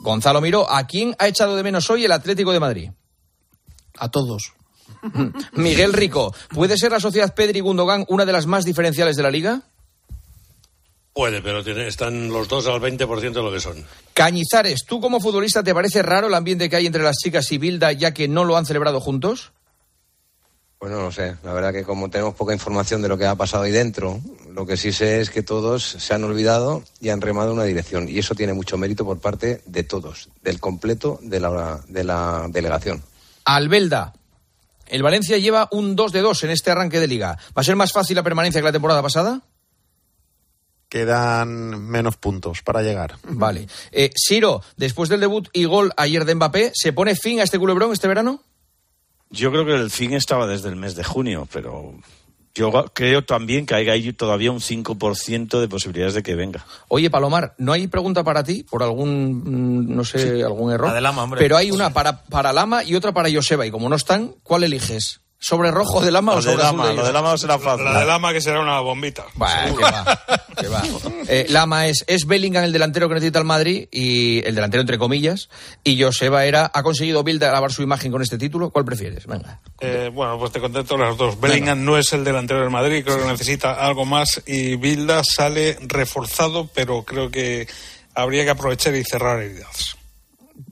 Gonzalo Miró, ¿a quién ha echado de menos hoy el Atlético de Madrid? A todos. Miguel Rico, ¿puede ser la sociedad Pedri y Gundogan una de las más diferenciales de la liga? Puede, pero tiene- están los dos al 20% de lo que son. Cañizares, ¿tú como futbolista te parece raro el ambiente que hay entre las chicas y Bilda ya que no lo han celebrado juntos? Pues no lo sé. La verdad que como tenemos poca información de lo que ha pasado ahí dentro, lo que sí sé es que todos se han olvidado y han remado en una dirección. Y eso tiene mucho mérito por parte de todos, del completo de la, de la delegación. Albelda, el Valencia lleva un 2 de 2 en este arranque de liga. ¿Va a ser más fácil la permanencia que la temporada pasada? Quedan menos puntos para llegar. Vale. Eh, Siro, después del debut y gol ayer de Mbappé, ¿se pone fin a este culebrón este verano? Yo creo que el fin estaba desde el mes de junio, pero yo creo también que hay ahí todavía un 5% de posibilidades de que venga. Oye, Palomar, no hay pregunta para ti por algún, mm, no sé, algún error. La de Lama, hombre. Pero hay una para, para Lama y otra para Joseba. Y como no están, ¿cuál eliges? ¿Sobre rojo de Lama o Lo de sobre azul Lama, de lo de? Lama será fácil. La de Lama que será una bombita. Bah, que va, que va. Eh, Lama es, es Bellingham el delantero que necesita el Madrid y el delantero entre comillas y Joseba era ha conseguido Bilda lavar su imagen con este título. ¿Cuál prefieres? Venga. Eh, bueno, pues te contesto las dos. Bellingham no es el delantero del Madrid, creo que necesita algo más y Bilda sale reforzado, pero creo que habría que aprovechar y cerrar heridas.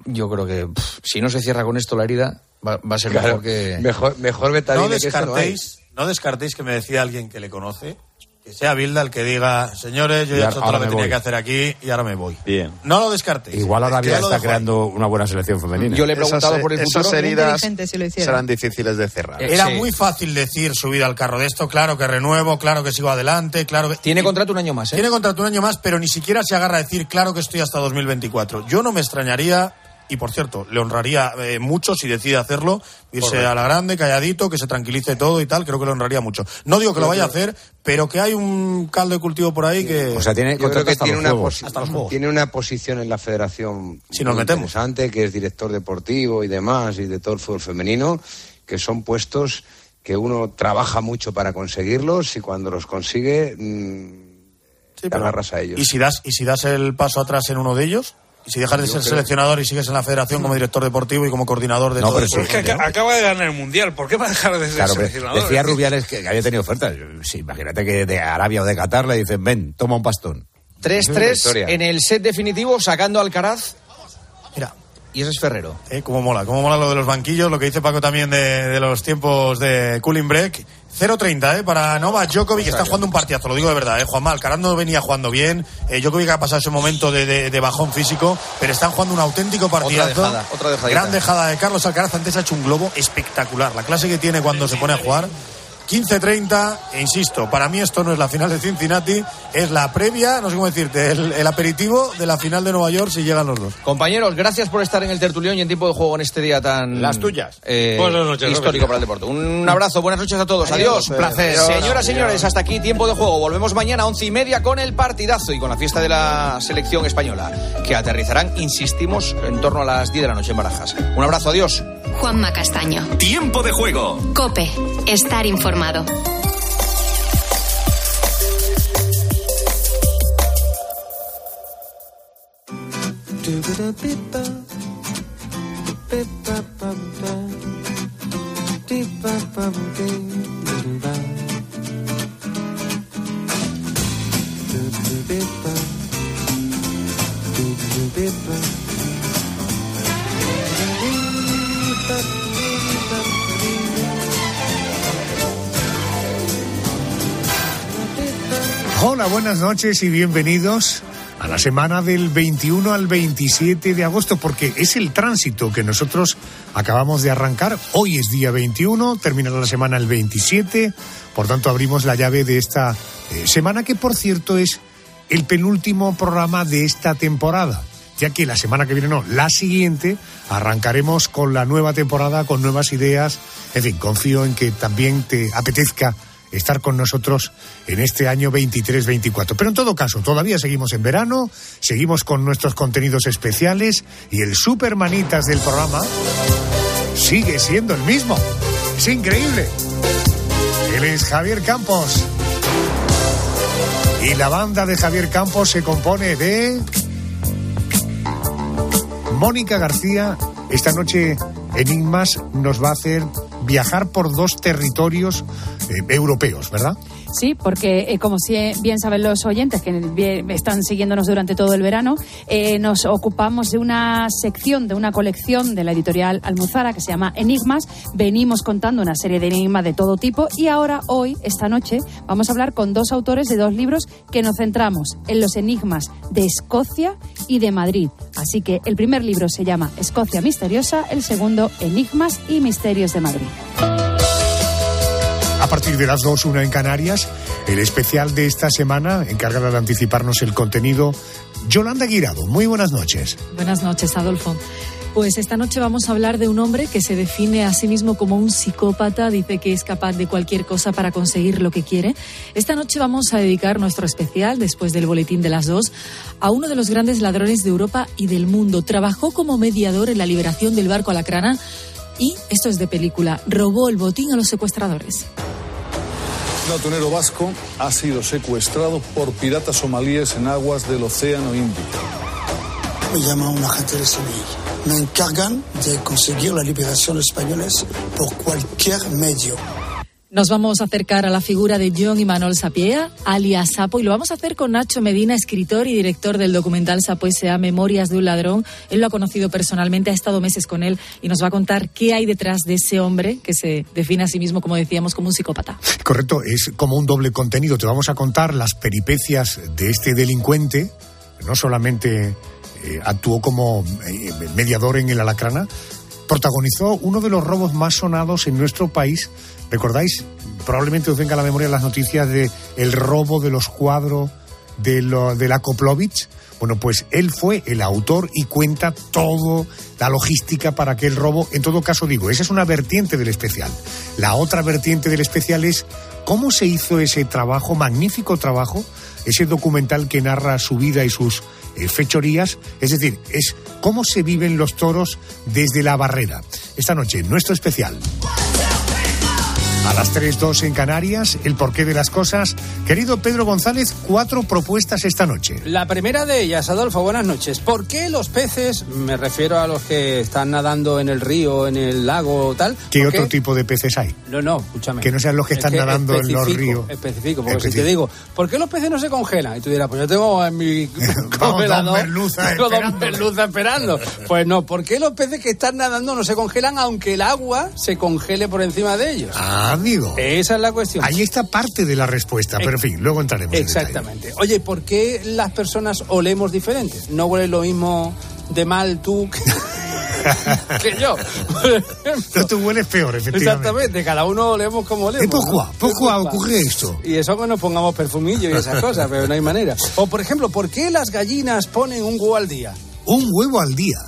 Yo creo que pff, si no se cierra con esto la herida va, va a ser Claro, mejor que mejor, mejor No betadine que esto no hay. descartéis, no descartéis que me decía alguien que le conoce, que sea Bilda el que diga, señores, yo ya he ahora- hecho todo lo ahora que tenía voy". que hacer aquí y ahora me voy. Bien. No lo descartéis. Igual Es que Arabia ya lo está ahí. creando una buena selección femenina. Yo le he preguntado Esas, por el esas futuro. heridas inteligente si lo hiciera. serán difíciles de cerrar. Eh, Era Sí. muy fácil decir subir al carro de esto, claro que renuevo, claro que sigo adelante, claro que... Tiene contrato un año más, ¿eh? Tiene contrato un año más, pero ni siquiera se agarra a decir, claro que estoy hasta 2024. Yo no me extrañaría, y por cierto, le honraría eh, mucho si decide hacerlo, irse a la grande, calladito, que se tranquilice todo y tal, creo que le honraría mucho. No digo que lo vaya a hacer, pero que hay un caldo de cultivo por ahí que... O sea, tiene Yo creo que hasta tiene los una, posi- tiene una posición en la federación Si nos metemos. interesante, que es director deportivo y demás, y de todo el fútbol femenino, que son puestos que uno trabaja mucho para conseguirlos y cuando los consigue mm, Sí, agarras a ellos. ¿Y si, das, ¿Y si das el paso atrás en uno de ellos? ¿Y si dejas de ser seleccionador y sigues en la federación como director deportivo y como coordinador de No, todo pero eso? es que aca- acaba de ganar el Mundial, ¿por qué va a dejar de ser Claro, seleccionador? decía Rubiales que había tenido ofertas. Sí, imagínate que de Arabia o de Qatar le dicen, ven, toma un pastón. Es una 3-3 historia. en el set definitivo sacando a Alcaraz Mira, y ese es Ferrero. eh, cómo mola, cómo mola lo de los banquillos, lo que dice Paco también de, de los tiempos de cooling break. 0-30 eh, para Novak Djokovic, que está jugando un partidazo, lo digo de verdad. Eh, Juanma, Alcaraz no venía jugando bien, eh, Djokovic ha pasado ese momento de, de- de bajón físico, pero están jugando un auténtico partidazo. dejada, otra dejadita. Gran dejada de Carlos Alcaraz, antes ha hecho un globo espectacular. La clase que tiene cuando se pone a jugar. 15-30, e insisto, para mí esto no es la final de Cincinnati, es la previa, no sé cómo decirte, el, el aperitivo de la final de Nueva York si llegan los dos. Compañeros, gracias por estar en el tertulión y en tiempo de juego en este día tan Las tuyas. eh, Buenas noches, histórico Robert. para el deporte. Un abrazo, buenas noches a todos. Adiós. Un placer. Señoras, señores, hasta aquí tiempo de juego. Volvemos mañana a once y media con el partidazo y con la fiesta de la selección española, que aterrizarán, insistimos, en torno a las 10 de la noche en Barajas. Un abrazo, adiós. Juanma Castaño. Tiempo de juego. Cope. Estar informado. Hola, buenas noches y bienvenidos a la semana del 21 al 27 de agosto, porque es el tránsito que nosotros acabamos de arrancar. Hoy es día 21, terminará la semana el 27, por tanto abrimos la llave de esta eh, semana que, por cierto, es el penúltimo programa de esta temporada. Ya que la semana que viene, no, la siguiente, arrancaremos con la nueva temporada, con nuevas ideas. En fin, confío en que también te apetezca estar con nosotros en este año 23-24. Pero en todo caso, todavía seguimos en verano, seguimos con nuestros contenidos especiales y el supermanitas del programa sigue siendo el mismo. Es increíble. Él es Javier Campos. Y la banda de Javier Campos se compone de Mónica García, esta noche Enigmas nos va a hacer viajar por dos territorios eh, europeos, ¿verdad? Sí, porque eh, como si, bien saben los oyentes que están siguiéndonos durante todo el verano, eh, nos ocupamos de una sección, de una colección de la editorial Almuzara que se llama Enigmas. Venimos contando una serie de enigmas de todo tipo y ahora, hoy, esta noche, vamos a hablar con dos autores de dos libros que nos centramos en los enigmas de Escocia y de Madrid. Así que el primer libro se llama Escocia Misteriosa, el segundo Enigmas y Misterios de Madrid. A partir de las dos, una en Canarias, el especial de esta semana, encargada de anticiparnos el contenido, Yolanda Guirado. Muy buenas noches. Buenas noches, Adolfo. Pues esta noche vamos a hablar de un hombre que se define a sí mismo como un psicópata, dice que es capaz de cualquier cosa para conseguir lo que quiere. Esta noche vamos a dedicar nuestro especial, después del boletín de las dos, a uno de los grandes ladrones de Europa y del mundo. Trabajó como mediador en la liberación del barco Alacrana y, esto es de película, robó el botín a los secuestradores. Un atunero vasco ha sido secuestrado por piratas somalíes en aguas del Océano Índico. Me llama un agente de Sevilla. Me encargan de conseguir la liberación de españoles por cualquier medio. Nos vamos a acercar a la figura de John Imanol Sapiea, alias Sapo, y lo vamos a hacer con Nacho Medina, escritor y director del documental Sapo S.A. Memorias de un ladrón. Él lo ha conocido personalmente, ha estado meses con él y nos va a contar qué hay detrás de ese hombre que se define a sí mismo, como decíamos, como un psicópata. Correcto, es como un doble contenido. Te vamos a contar las peripecias de este delincuente. No solamente eh, actuó como eh, mediador en el Alacrana, protagonizó uno de los robos más sonados en nuestro país. ¿Recordáis? Probablemente os venga a la memoria las noticias de el robo de los cuadros de, lo, la Koplovich. Bueno, pues él fue el autor y cuenta todo la logística para aquel robo. En todo caso, digo, esa es una vertiente del especial. La otra vertiente del especial es cómo se hizo ese trabajo, magnífico trabajo, ese documental que narra su vida y sus eh, fechorías. Es decir, es cómo se viven los toros desde la barrera. Esta noche, nuestro especial. A las 3.2 en Canarias, el porqué de las cosas. Querido Pedro González, cuatro propuestas esta noche. La primera de ellas, Adolfo, buenas noches. ¿Por qué los peces, me refiero a los que están nadando en el río, en el lago o tal? ¿Qué ¿por otro tipo de peces hay? No, no, escúchame. Que no sean los que Es están nadando en los ríos. Específico, porque si te digo, ¿por qué los peces no se congelan? Y tú dirás, pues yo tengo en mi congelador. tengo dos merluzas esperando. Pues no, ¿por qué los peces que están nadando no se congelan aunque el agua se congele por encima de ellos? Ah, Esa es la cuestión. Ahí está parte de la respuesta, pero en fin, luego entraremos en. Exactamente. Oye, ¿por qué las personas olemos diferentes? ¿No hueles lo mismo de mal tú que, que yo? No, tú hueles peor, efectivamente. Exactamente, cada uno olemos como olemos. ¿Y pourquoi? ¿no? Pourquoi ocurre esto? Y eso que nos pongamos perfumillo y esas cosas, pero no hay manera. O, por ejemplo, ¿por qué las gallinas ponen un huevo al día? Un huevo al día.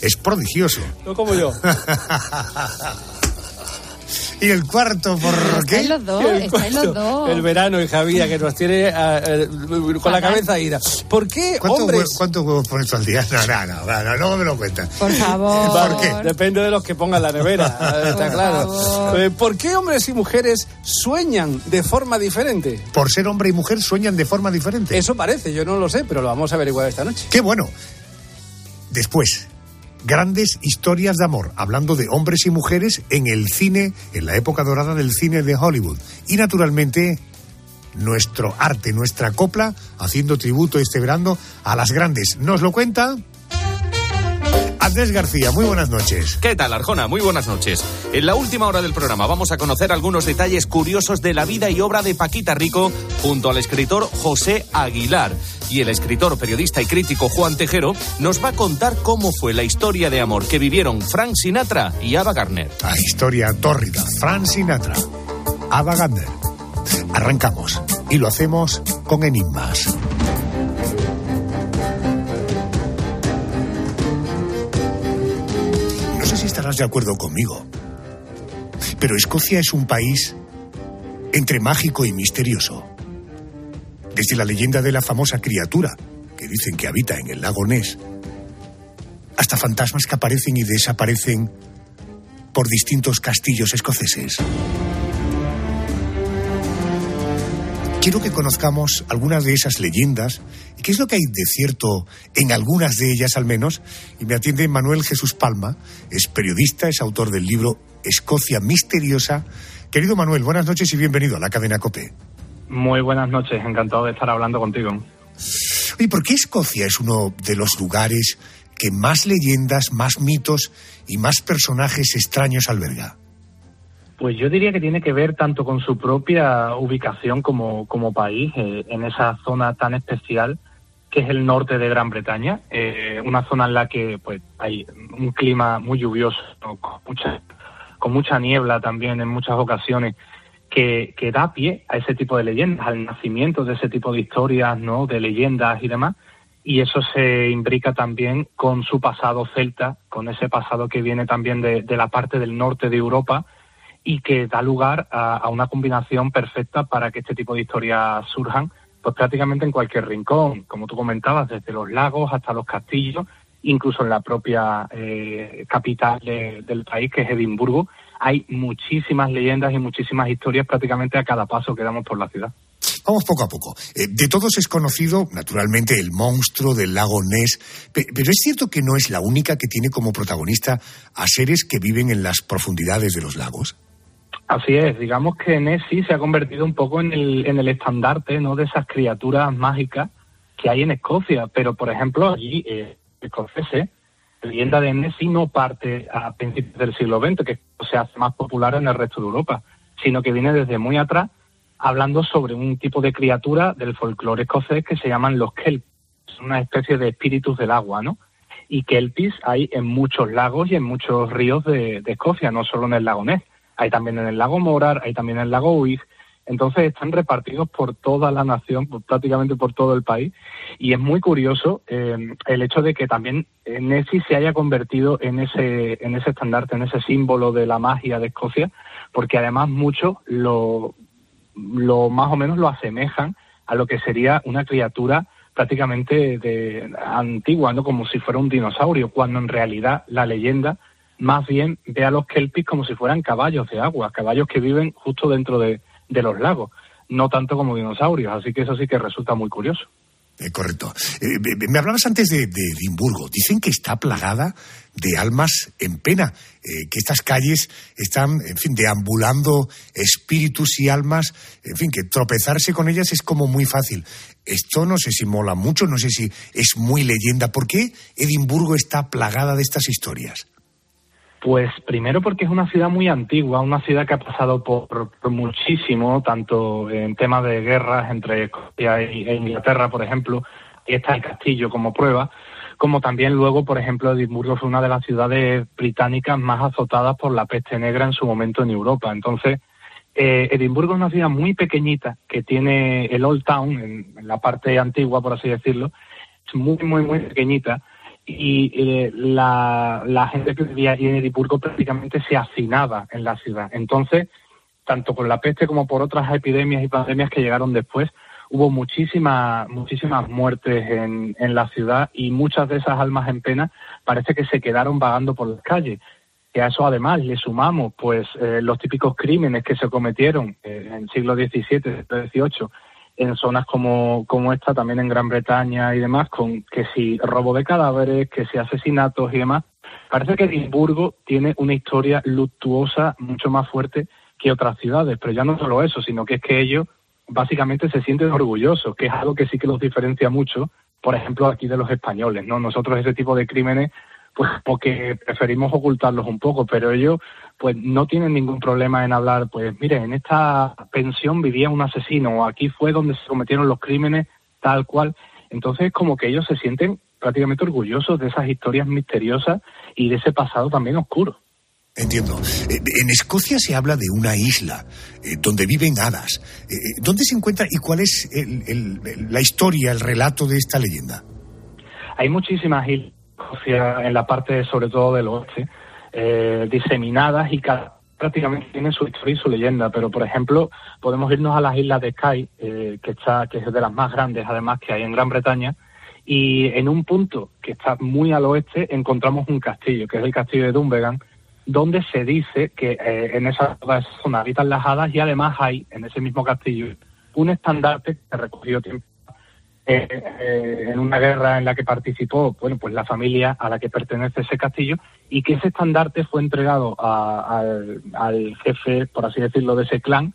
Es prodigioso. No como yo. y el cuarto, ¿por qué? Estáis los dos, El estáis los dos. El verano y Javier, que nos tiene ah, eh, con la cabeza ida. ¿Por qué ¿Cuántos, hombres... hue- cuántos huevos pones tú al día? No, no, no, no, no, me lo cuentas. Por favor. ¿Por qué? Depende de los que pongan la nevera, eh, está Por claro. favor. Eh, ¿Por qué hombres y mujeres sueñan de forma diferente? Por ser hombre y mujer sueñan de forma diferente. Eso parece, yo no lo sé, pero lo vamos a averiguar esta noche. Qué bueno. Después, grandes historias de amor, hablando de hombres y mujeres en el cine, en la época dorada del cine de Hollywood. Y naturalmente, nuestro arte, nuestra copla, haciendo tributo este verano a las grandes. Nos lo cuenta Andrés García. Muy buenas noches. ¿Qué tal, Arjona? Muy buenas noches. En la última hora del programa vamos a conocer algunos detalles curiosos de la vida y obra de Paquita Rico junto al escritor José Aguilar. Y el escritor, periodista y crítico Juan Tejero nos va a contar cómo fue la historia de amor que vivieron Frank Sinatra y Ava Gardner. La historia tórrida. Frank Sinatra. Ava Gardner. Arrancamos. Y lo hacemos con enigmas. Estarás de acuerdo conmigo, pero Escocia es un país entre mágico y misterioso. Desde la leyenda de la famosa criatura que dicen que habita en el lago Ness, hasta fantasmas que aparecen y desaparecen por distintos castillos escoceses. Quiero que conozcamos algunas de esas leyendas y qué es lo que hay de cierto en algunas de ellas al menos. Y me atiende Manuel Jesús Palma, es periodista, es autor del libro Escocia Misteriosa. Querido Manuel, buenas noches y bienvenido a la cadena COPE. Muy buenas noches, encantado de estar hablando contigo. ¿Y por qué Escocia es uno de los lugares que más leyendas, más mitos y más personajes extraños alberga? Pues yo diría que tiene que ver tanto con su propia ubicación como, como país, eh, en esa zona tan especial que es el norte de Gran Bretaña, eh, una zona en la que pues hay un clima muy lluvioso, con, mucha, con mucha niebla también en muchas ocasiones, que, que da pie a ese tipo de leyendas, al nacimiento de ese tipo de historias, ¿no? de leyendas y demás, y eso se imbrica también con su pasado celta, con ese pasado que viene también de, de la parte del norte de Europa, y que da lugar a, una combinación perfecta para que este tipo de historias surjan, pues prácticamente en cualquier rincón, como tú comentabas, desde los lagos hasta los castillos, incluso en la propia eh, capital del país, que es Edimburgo, hay muchísimas leyendas y muchísimas historias prácticamente a cada paso que damos por la ciudad. Vamos poco a poco. Eh, de todos es conocido, naturalmente, el monstruo del lago Ness, pero es cierto que no es la única que tiene como protagonista a seres que viven en las profundidades de los lagos. Así es, digamos que Nessie se ha convertido un poco en el, en estandarte ¿no? de esas criaturas mágicas que hay en Escocia, pero por ejemplo allí, eh, la leyenda de Nessie no parte a principios del siglo XX, que se hace más popular en el resto de Europa, sino que viene desde muy atrás hablando sobre un tipo de criatura del folclore escocés que se llaman los kelpis, una especie de espíritus del agua, ¿no? Y kelpis hay en muchos lagos y en muchos ríos de, de Escocia, no solo en el lago Ness hay también en el lago Morar, hay también en el lago Uig, entonces están repartidos por toda la nación, prácticamente por todo el país, y es muy curioso eh, el hecho de que también Nessie se haya convertido en ese, en ese estandarte, en ese símbolo de la magia de Escocia, porque además muchos lo, lo más o menos lo asemejan a lo que sería una criatura prácticamente de, antigua, ¿no? como si fuera un dinosaurio, cuando en realidad la leyenda más bien ve a los kelpis como si fueran caballos de agua, caballos que viven justo dentro de, los lagos, no tanto como dinosaurios, así que eso sí que resulta muy curioso. Eh, correcto. Eh, me hablabas antes de, Edimburgo. Dicen que está plagada de almas en pena, eh, que estas calles están, en fin, deambulando espíritus y almas, en fin, que tropezarse con ellas es como muy fácil. Esto no sé si mola mucho, no sé si es muy leyenda. ¿Por qué Edimburgo está plagada de estas historias? Pues primero porque es una ciudad muy antigua, una ciudad que ha pasado por, muchísimo, tanto en temas de guerras entre Escocia e Inglaterra, por ejemplo, y está el castillo como prueba, como también luego, por ejemplo, Edimburgo fue una de las ciudades británicas más azotadas por la peste negra en su momento en Europa. Entonces, eh, Edimburgo es una ciudad muy pequeñita que tiene el Old Town, en la parte antigua, por así decirlo, es muy, muy, muy pequeñita y eh, la, gente que vivía en Edimburgo prácticamente se hacinaba en la ciudad. Entonces, tanto por la peste como por otras epidemias y pandemias que llegaron después, hubo muchísimas muchísimas muertes en, en la ciudad y muchas de esas almas en pena parece que se quedaron vagando por las calles. Y a eso además le sumamos pues eh, los típicos crímenes que se cometieron eh, en el siglo XVII, XVIII en zonas como, como esta, también en Gran Bretaña y demás, con que si robo de cadáveres, que si asesinatos y demás. Parece que Edimburgo tiene una historia luctuosa mucho más fuerte que otras ciudades, pero ya no solo eso, sino que es que ellos básicamente se sienten orgullosos, que es algo que sí que los diferencia mucho, por ejemplo, aquí de los españoles, ¿no? Nosotros ese tipo de crímenes pues porque preferimos ocultarlos un poco, pero ellos pues no tienen ningún problema en hablar, pues mire, en esta pensión vivía un asesino, o aquí fue donde se cometieron los crímenes, tal cual. Entonces como que ellos se sienten prácticamente orgullosos de esas historias misteriosas y de ese pasado también oscuro. Entiendo. Eh, en Escocia se habla de una isla eh, donde viven hadas. Eh, ¿Dónde se encuentra y cuál es la historia, el relato de esta leyenda? Hay muchísimas islas en la parte sobre todo del oeste, eh, diseminadas y cada prácticamente tiene su historia y su leyenda, pero por ejemplo podemos irnos a las islas de Skye, eh, que está que es de las más grandes además que hay en Gran Bretaña, y en un punto que está muy al oeste encontramos un castillo, que es el castillo de Dunvegan, donde se dice que eh, en esa zona habitan las hadas y además hay en ese mismo castillo un estandarte que recogió tiempo eh, en una guerra en la que participó, bueno, pues la familia a la que pertenece ese castillo y que ese estandarte fue entregado al, al jefe, por así decirlo, de ese clan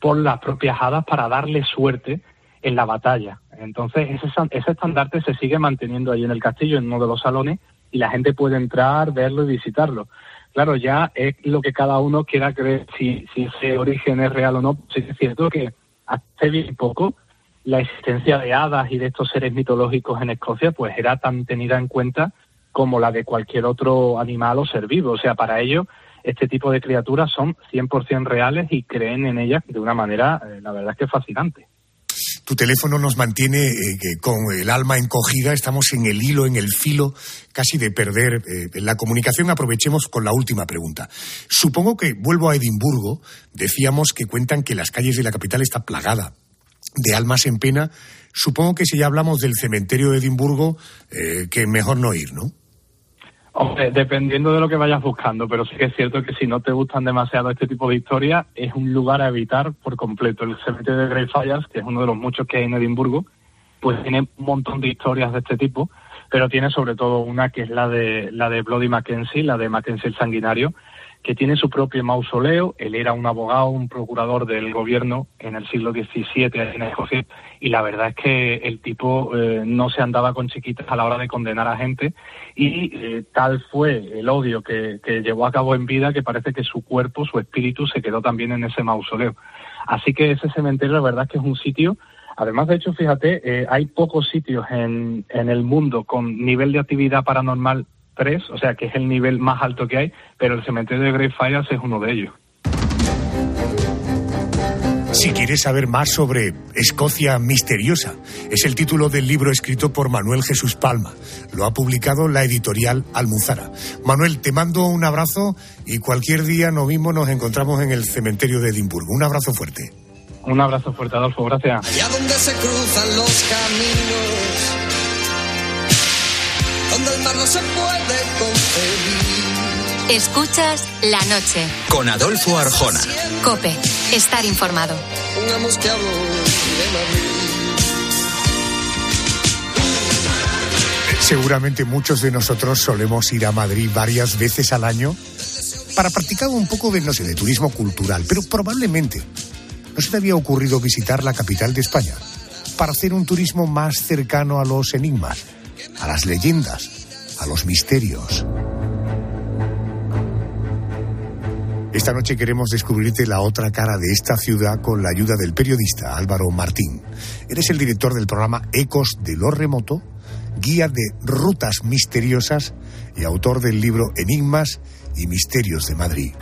por las propias hadas para darle suerte en la batalla. Entonces, ese, ese estandarte se sigue manteniendo ahí en el castillo, en uno de los salones, y la gente puede entrar, verlo y visitarlo. Claro, ya es lo que cada uno quiera creer si, si ese origen es real o no. Sí es cierto que hace bien poco la existencia de hadas y de estos seres mitológicos en Escocia pues era tan tenida en cuenta como la de cualquier otro animal o ser vivo. O sea, para ellos este tipo de criaturas son 100% reales y creen en ellas de una manera, eh, la verdad es que fascinante. Tu teléfono nos mantiene eh, con el alma encogida, estamos en el hilo, en el filo casi de perder eh, la comunicación. Aprovechemos con la última pregunta. Supongo que vuelvo a Edimburgo, decíamos que cuentan que las calles de la capital está plagada de almas en pena. Supongo que si ya hablamos del cementerio de Edimburgo, eh, que mejor no ir, ¿no? Hombre, dependiendo de lo que vayas buscando, pero sí que es cierto que si no te gustan demasiado este tipo de historias, es un lugar a evitar por completo. El cementerio de Greyfriars, que es uno de los muchos que hay en Edimburgo, pues tiene un montón de historias de este tipo, pero tiene sobre todo una que es la de la de Bloody Mackenzie, la de Mackenzie el sanguinario, que tiene su propio mausoleo. Él era un abogado, un procurador del gobierno en el siglo XVII en Escocia y la verdad es que el tipo eh, no se andaba con chiquitas a la hora de condenar a gente y eh, tal fue el odio que, llevó a cabo en vida que parece que su cuerpo, su espíritu se quedó también en ese mausoleo. Así que ese cementerio la verdad es que es un sitio Además, de hecho, fíjate, eh, hay pocos sitios en, en el mundo con nivel de actividad paranormal o sea que es el nivel más alto que hay, pero el cementerio de Greyfriars es uno de ellos. Si quieres saber más sobre Escocia misteriosa, es el título del libro escrito por Manuel Jesús Palma. Lo ha publicado la editorial Almuzara. Manuel, te mando un abrazo y cualquier día nos mismo nos encontramos en el cementerio de Edimburgo. Un abrazo fuerte. Un abrazo fuerte, Adolfo. Gracias. Allá donde se cruzan los caminos no se puede concebir. Escuchas la noche. Con Adolfo Arjona. Cope, estar informado. Pongamos que hablo. Seguramente muchos de nosotros solemos ir a Madrid varias veces al año para practicar un poco de, no sé, de turismo cultural, pero probablemente no se te había ocurrido visitar la capital de España para hacer un turismo más cercano a los enigmas a las leyendas, a los misterios. Esta noche queremos descubrirte la otra cara de esta ciudad con la ayuda del periodista Álvaro Martín. Eres el director del programa Ecos de lo Remoto, guía de rutas misteriosas y autor del libro Enigmas y Misterios de Madrid.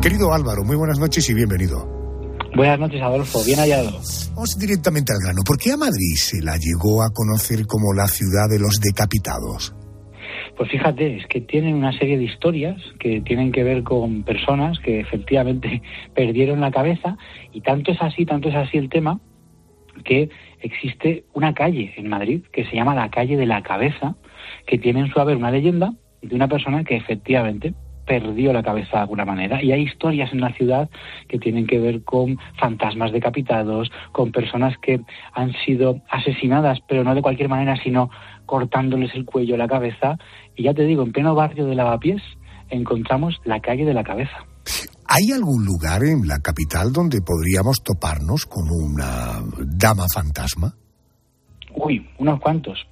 Querido Álvaro, muy buenas noches y bienvenido. Buenas noches, Adolfo. Bien hallado. Vamos directamente al grano. ¿Por qué a Madrid se la llegó a conocer como la ciudad de los decapitados? Pues fíjate, es que tienen una serie de historias que tienen que ver con personas que efectivamente perdieron la cabeza y tanto es así, tanto es así el tema que existe una calle en Madrid que se llama la calle de la cabeza, que tiene en su haber una leyenda de una persona que efectivamente perdió la cabeza de alguna manera. Y hay historias en la ciudad que tienen que ver con fantasmas decapitados, con personas que han sido asesinadas, pero no de cualquier manera, sino cortándoles el cuello, la cabeza. Y ya te digo, en pleno barrio de Lavapiés encontramos la calle de la cabeza. ¿Hay algún lugar en la capital donde podríamos toparnos con una dama fantasma? Uy, unos cuantos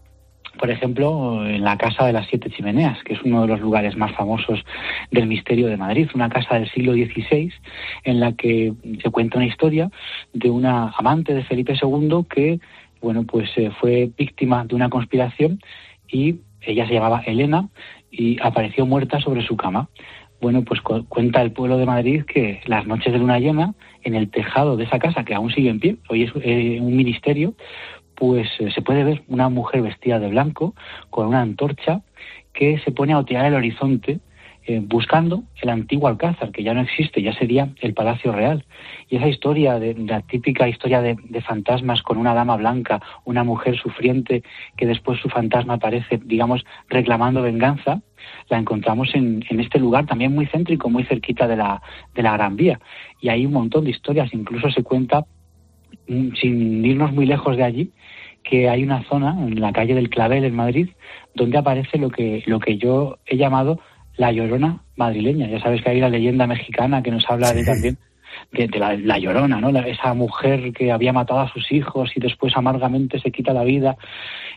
por ejemplo, en la Casa de las Siete Chimeneas, que es uno de los lugares más famosos del misterio de Madrid, una casa del siglo XVI en la que se cuenta una historia de una amante de Felipe II que, bueno, pues eh, fue víctima de una conspiración y ella se llamaba Elena y apareció muerta sobre su cama. Bueno, pues cuenta el pueblo de Madrid que las noches de luna llena, en el tejado de esa casa, que aún sigue en pie, hoy es eh, un ministerio, pues eh, se puede ver una mujer vestida de blanco con una antorcha que se pone a otear el horizonte eh, buscando el antiguo alcázar, que ya no existe, ya sería el Palacio Real. Y esa historia, de, la típica historia de, fantasmas con una dama blanca, una mujer sufriente, que después su fantasma aparece, digamos, reclamando venganza, la encontramos en, en, este lugar también muy céntrico, muy cerquita de la, de la Gran Vía. Y hay un montón de historias, incluso se cuenta mm, sin irnos muy lejos de allí, que hay una zona en la calle del Clavel en Madrid donde aparece lo que lo que yo he llamado la llorona madrileña. Ya sabes que hay la leyenda mexicana que nos habla de también de, de la, la llorona, ¿no? La- esa mujer que había matado a sus hijos y después amargamente se quita la vida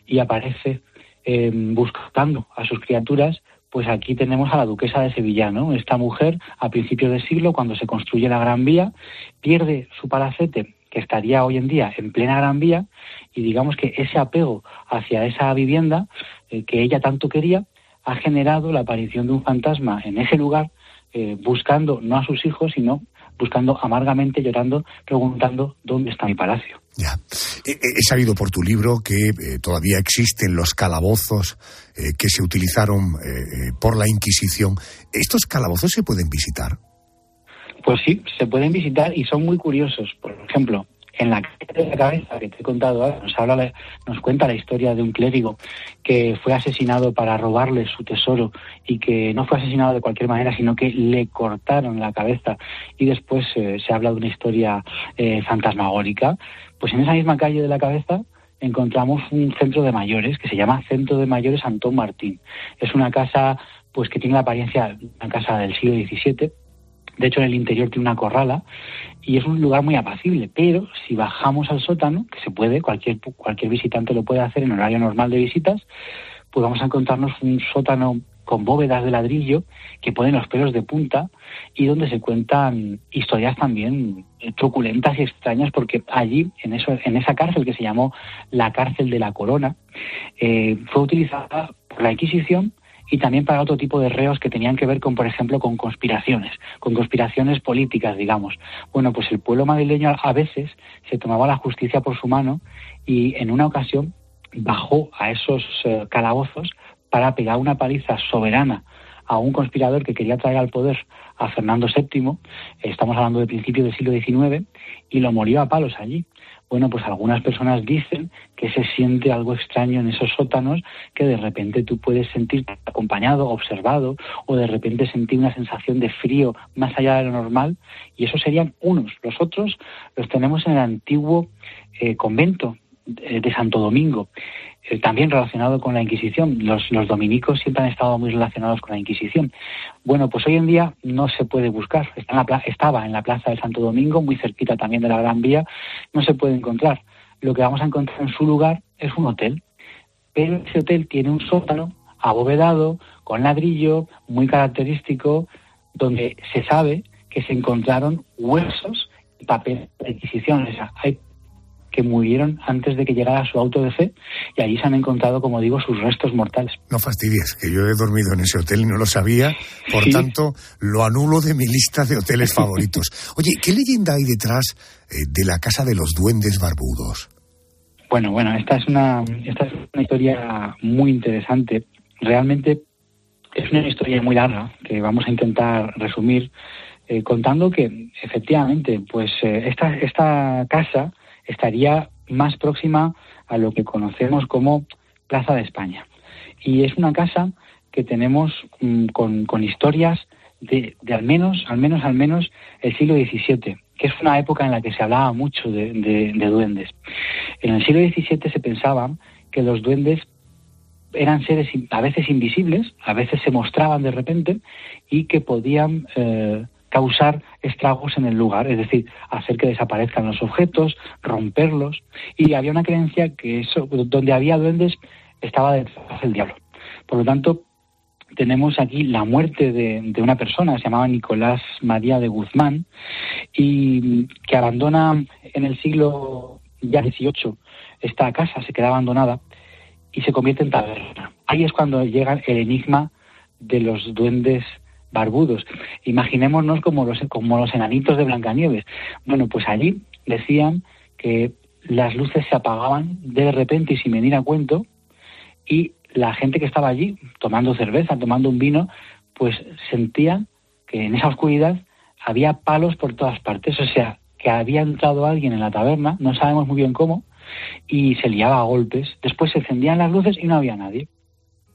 y aparece eh, buscando a sus criaturas. Pues aquí tenemos a la duquesa de Sevilla, ¿no? Esta mujer, a principios de siglo, cuando se construye la Gran Vía, pierde su palacete, que estaría hoy en día en plena Gran Vía, y digamos que ese apego hacia esa vivienda eh, que ella tanto quería ha generado la aparición de un fantasma en ese lugar, eh, buscando no a sus hijos, sino buscando amargamente, llorando, preguntando dónde está mi palacio. He, he sabido por tu libro que eh, todavía existen los calabozos eh, que se utilizaron eh, eh, por la Inquisición. ¿Estos calabozos se pueden visitar? Pues sí, se pueden visitar y son muy curiosos. Por ejemplo, en la calle de la cabeza que te he contado ahora, nos, habla la- nos cuenta la historia de un clérigo que fue asesinado para robarle su tesoro y que no fue asesinado de cualquier manera, sino que le cortaron la cabeza y después eh, se habla de una historia eh, fantasmagórica. Pues en esa misma calle de la cabeza encontramos un centro de mayores que se llama Centro de Mayores Antón Martín. Es una casa pues que tiene la apariencia de una casa del siglo XVII de hecho, en el interior tiene una corrala y es un lugar muy apacible. Pero si bajamos al sótano, que se puede, cualquier, cualquier visitante lo puede hacer en horario normal de visitas, pues vamos a encontrarnos un sótano con bóvedas de ladrillo que ponen los pelos de punta y donde se cuentan historias también truculentas y extrañas porque allí, en, eso, en esa cárcel que se llamó la cárcel de la corona, eh, fue utilizada por la Inquisición y también para otro tipo de reos que tenían que ver con, por ejemplo, con conspiraciones, con conspiraciones políticas, digamos. Bueno, pues el pueblo madrileño a veces se tomaba la justicia por su mano y en una ocasión bajó a esos eh, calabozos para pegar una paliza soberana a un conspirador que quería traer al poder a Fernando VII, estamos hablando de principios del siglo XIX, y lo murió a palos allí. Bueno, pues algunas personas dicen que se siente algo extraño en esos sótanos, que de repente tú puedes sentirte acompañado, observado, o de repente sentir una sensación de frío más allá de lo normal, y esos serían unos. Los otros los tenemos en el antiguo eh, convento de, de Santo Domingo, eh, también relacionado con la Inquisición. Los, los dominicos siempre han estado muy relacionados con la Inquisición. Bueno, pues hoy en día no se puede buscar. Está en la estaba en la Plaza de Santo Domingo, muy cerquita también de la Gran Vía, no se puede encontrar. Lo que vamos a encontrar en su lugar es un hotel, pero ese hotel tiene un sótano abovedado, con ladrillo, muy característico, donde se sabe que se encontraron huesos y papel de Inquisición. O sea, hay que murieron antes de que llegara su auto de fe y allí se han encontrado, como digo, sus restos mortales. No fastidies, que yo he dormido en ese hotel y no lo sabía, por Sí. tanto lo anulo de mi lista de hoteles favoritos. Oye, ¿qué leyenda hay detrás eh, de la casa de los duendes barbudos? Bueno, bueno, esta es una, esta es una historia muy interesante. Realmente es una historia muy larga que vamos a intentar resumir eh, contando que efectivamente, pues eh, esta, esta casa estaría más próxima a lo que conocemos como Plaza de España. Y es una casa que tenemos mm, con, con historias de, de al menos, al menos, al menos el siglo XVII, que es una época en la que se hablaba mucho de, de- de duendes. En el siglo XVII se pensaba que los duendes eran seres a veces invisibles, a veces se mostraban de repente y que podían eh, causar estragos en el lugar, es decir, hacer que desaparezcan los objetos, romperlos. Y había una creencia que eso, donde había duendes estaba detrás el diablo. Por lo tanto, tenemos aquí la muerte de, una persona, se llamaba Nicolás María de Guzmán, y que abandona en el siglo ya XVIII esta casa, se queda abandonada y se convierte en taberna. Ahí es cuando llega el enigma de los duendes barbudos. Imaginémonos como los, como los enanitos de Blancanieves. Bueno, pues allí decían que las luces se apagaban de repente y sin venir a cuento y la gente que estaba allí tomando cerveza, tomando un vino, pues sentía que en esa oscuridad había palos por todas partes, o sea, que había entrado alguien en la taberna, no sabemos muy bien cómo, y se liaba a golpes. Después se encendían las luces y no había nadie.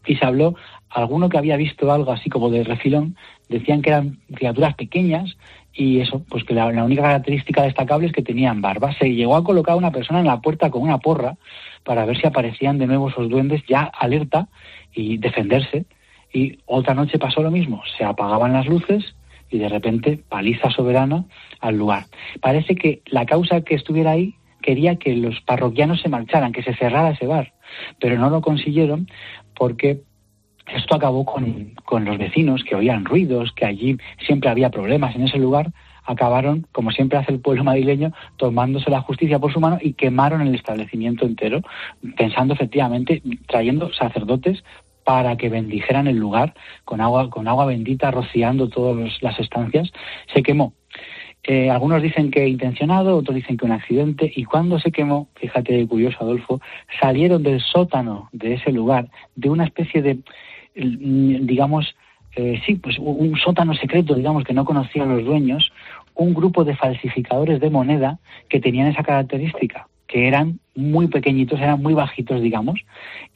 Y se habló, alguno que había visto algo así como de refilón, decían que eran criaturas pequeñas y eso, pues que la, única característica destacable es que tenían barba. Se llegó a colocar una persona en la puerta con una porra para ver si aparecían de nuevo esos duendes ya alerta y defenderse. Y otra noche pasó lo mismo, se apagaban las luces y de repente paliza soberana al lugar. Parece que la causa que estuviera ahí quería que los parroquianos se marcharan, que se cerrara ese bar, pero no lo consiguieron porque esto acabó con, con, los vecinos que oían ruidos, que allí siempre había problemas en ese lugar, acabaron, como siempre hace el pueblo madrileño, tomándose la justicia por su mano y quemaron el establecimiento entero, pensando efectivamente, trayendo sacerdotes para que bendijeran el lugar con agua, con agua bendita, rociando todas las estancias, se quemó. Eh, algunos dicen que intencionado, otros dicen que un accidente. Y cuando se quemó, fíjate curioso Adolfo, salieron del sótano de ese lugar de una especie de, digamos, eh, sí, pues un sótano secreto, digamos, que no conocían los dueños, un grupo de falsificadores de moneda que tenían esa característica, que eran muy pequeñitos, eran muy bajitos, digamos,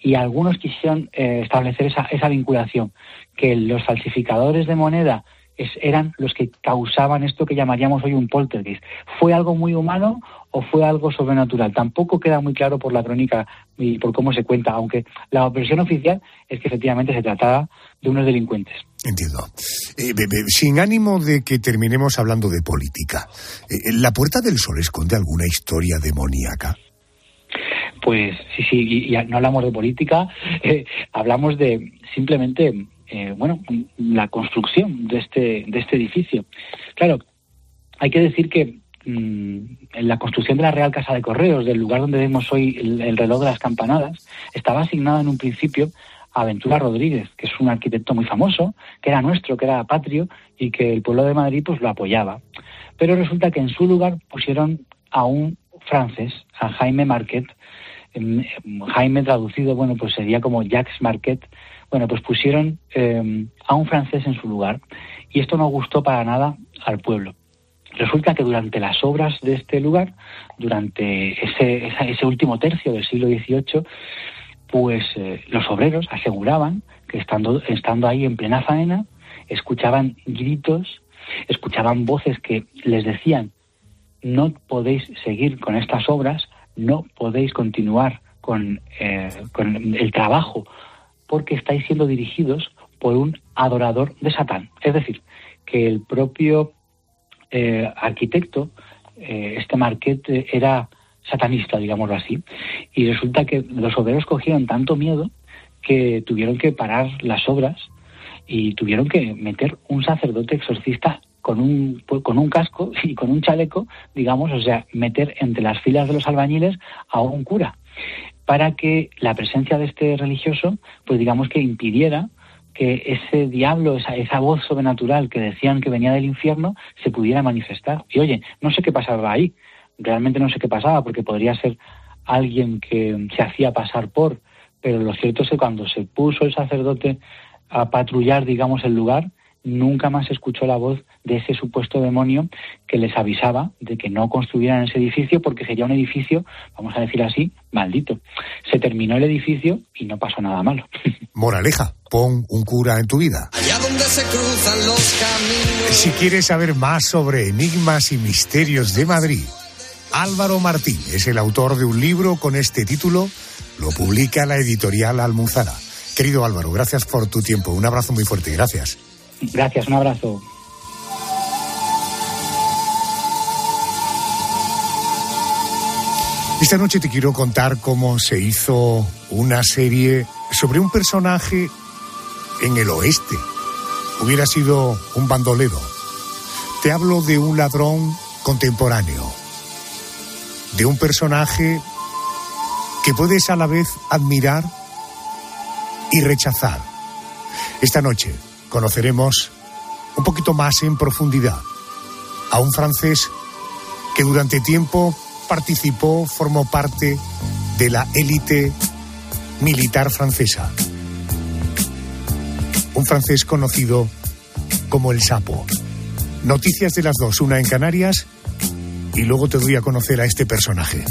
y algunos quisieron eh, establecer esa, esa vinculación, que los falsificadores de moneda es, eran los que causaban esto que llamaríamos hoy un poltergeist. ¿Fue algo muy humano o fue algo sobrenatural? Tampoco queda muy claro por la crónica y por cómo se cuenta, aunque la versión oficial es que efectivamente se trataba de unos delincuentes. Entiendo. Eh, sin ánimo de que terminemos hablando de política, eh, ¿la Puerta del Sol esconde alguna historia demoníaca? Pues sí, sí, y, y no hablamos de política, eh, hablamos de simplemente eh, bueno, la construcción de este, de este edificio. Claro, hay que decir que mm, en la construcción de la Real Casa de Correos, del lugar donde vemos hoy el, reloj de las campanadas, estaba asignado en un principio a Ventura Rodríguez, que es un arquitecto muy famoso, que era nuestro, que era patrio y que el pueblo de Madrid pues lo apoyaba. Pero resulta que en su lugar pusieron a un francés, a Jaime Marquet, em, Jaime traducido, bueno, pues sería como Jacques Marquet, bueno, pues pusieron eh, a un francés en su lugar y esto no gustó para nada al pueblo. Resulta que durante las obras de este lugar, durante ese, ese último tercio del siglo XVIII, pues eh, los obreros aseguraban que estando, estando ahí en plena faena, escuchaban gritos, escuchaban voces que les decían no podéis seguir con estas obras, no podéis continuar con, eh, con el trabajo porque estáis siendo dirigidos por un adorador de Satán. Es decir, que el propio eh, arquitecto, eh, este Marquette, era satanista, digámoslo así, y resulta que los obreros cogieron tanto miedo que tuvieron que parar las obras y tuvieron que meter un sacerdote exorcista con un, con un casco y con un chaleco, digamos, o sea, meter entre las filas de los albañiles a un cura para que la presencia de este religioso, pues digamos que impidiera que ese diablo, esa, esa voz sobrenatural que decían que venía del infierno, se pudiera manifestar. Y oye, no sé qué pasaba ahí, realmente no sé qué pasaba, porque podría ser alguien que se hacía pasar por, pero lo cierto es que cuando se puso el sacerdote a patrullar, digamos, el lugar, nunca más escuchó la voz de ese supuesto demonio que les avisaba de que no construyeran ese edificio porque sería un edificio, vamos a decir así, maldito. Se terminó el edificio y no pasó nada malo. Moraleja, pon un cura en tu vida. Allá donde se cruzan los caminos. Si quieres saber más sobre enigmas y misterios de Madrid, Álvaro Martín es el autor de un libro con este título, lo publica la editorial Almuzara. Querido Álvaro, gracias por tu tiempo. Un abrazo muy fuerte. Gracias. Gracias, un abrazo. Esta noche te quiero contar cómo se hizo una serie sobre un personaje en el oeste. Hubiera sido un bandolero. Te hablo de un ladrón contemporáneo. De un personaje que puedes a la vez admirar y rechazar. Esta noche conoceremos un poquito más en profundidad a un francés que durante tiempo participó, formó parte de la élite militar francesa. Un francés conocido como el Sapo. Noticias de las dos, una en Canarias y luego te doy a conocer a este personaje.